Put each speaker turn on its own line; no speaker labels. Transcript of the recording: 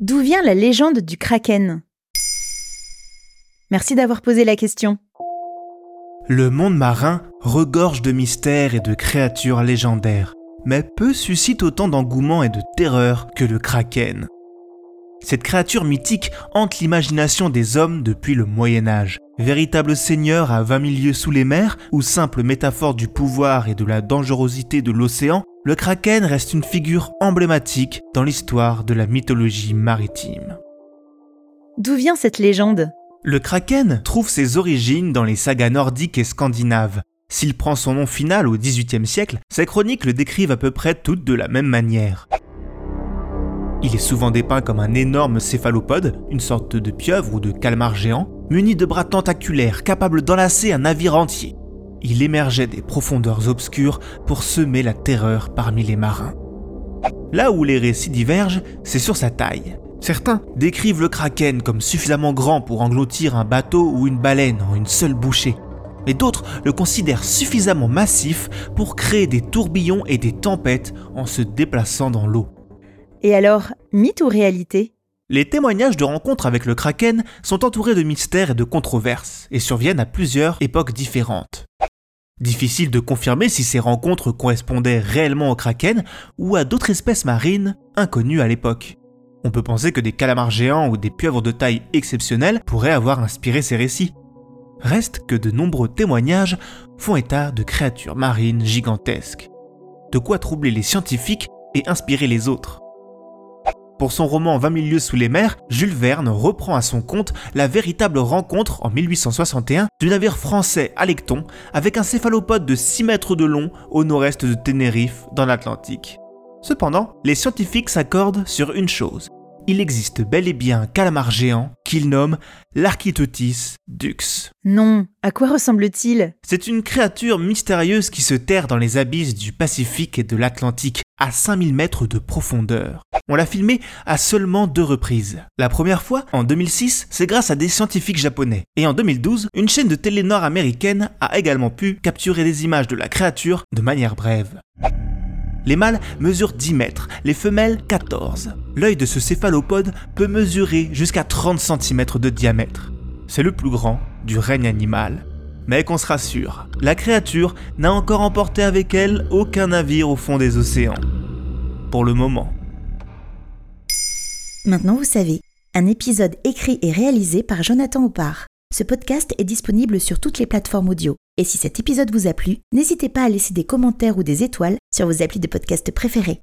D'où vient la légende du kraken? Merci d'avoir posé la question.
Le monde marin regorge de mystères et de créatures légendaires, mais peu suscite autant d'engouement et de terreur que le kraken. Cette créature mythique hante l'imagination des hommes depuis le Moyen Âge. Véritable seigneur à 20 milieux sous les mers, ou simple métaphore du pouvoir et de la dangerosité de l'océan, le kraken reste une figure emblématique dans l'histoire de la mythologie maritime.
D'où vient cette légende?
Le kraken trouve ses origines dans les sagas nordiques et scandinaves. S'il prend son nom final au XVIIIe siècle, ces chroniques le décrivent à peu près toutes de la même manière. Il est souvent dépeint comme un énorme céphalopode, une sorte de pieuvre ou de calmar géant, muni de bras tentaculaires capables d'enlacer un navire entier. Il émergeait des profondeurs obscures pour semer la terreur parmi les marins. Là où les récits divergent, c'est sur sa taille. Certains décrivent le kraken comme suffisamment grand pour engloutir un bateau ou une baleine en une seule bouchée. Mais d'autres le considèrent suffisamment massif pour créer des tourbillons et des tempêtes en se déplaçant dans l'eau.
Et alors, mythe ou réalité?
Les témoignages de rencontres avec le kraken sont entourés de mystères et de controverses et surviennent à plusieurs époques différentes. Difficile de confirmer si ces rencontres correspondaient réellement au kraken ou à d'autres espèces marines inconnues à l'époque. On peut penser que des calamars géants ou des pieuvres de taille exceptionnelle pourraient avoir inspiré ces récits. Reste que de nombreux témoignages font état de créatures marines gigantesques. De quoi troubler les scientifiques et inspirer les autres. Pour son roman 20 milieux sous les mers, Jules Verne reprend à son compte la véritable rencontre en 1861 du navire français Alecton avec un céphalopode de 6 mètres de long au nord-est de Tenerife dans l'Atlantique. Cependant, les scientifiques s'accordent sur une chose. Il existe bel et bien un calamar géant qu'ils nomment l'Architeutis dux.
Non, à quoi ressemble-t-il?
C'est une créature mystérieuse qui se terre dans les abysses du Pacifique et de l'Atlantique, à 5000 mètres de profondeur. On l'a filmé à seulement deux reprises. La première fois, en 2006, c'est grâce à des scientifiques japonais. Et en 2012, une chaîne de télé nord-américaine a également pu capturer des images de la créature de manière brève. Les mâles mesurent 10 mètres, les femelles 14. L'œil de ce céphalopode peut mesurer jusqu'à 30 cm de diamètre. C'est le plus grand du règne animal. Mais qu'on se rassure, la créature n'a encore emporté avec elle aucun navire au fond des océans. Pour le moment.
Maintenant vous savez, un épisode écrit et réalisé par Jonathan Oppard. Ce podcast est disponible sur toutes les plateformes audio. Et si cet épisode vous a plu, n'hésitez pas à laisser des commentaires ou des étoiles sur vos applis de podcast préférés.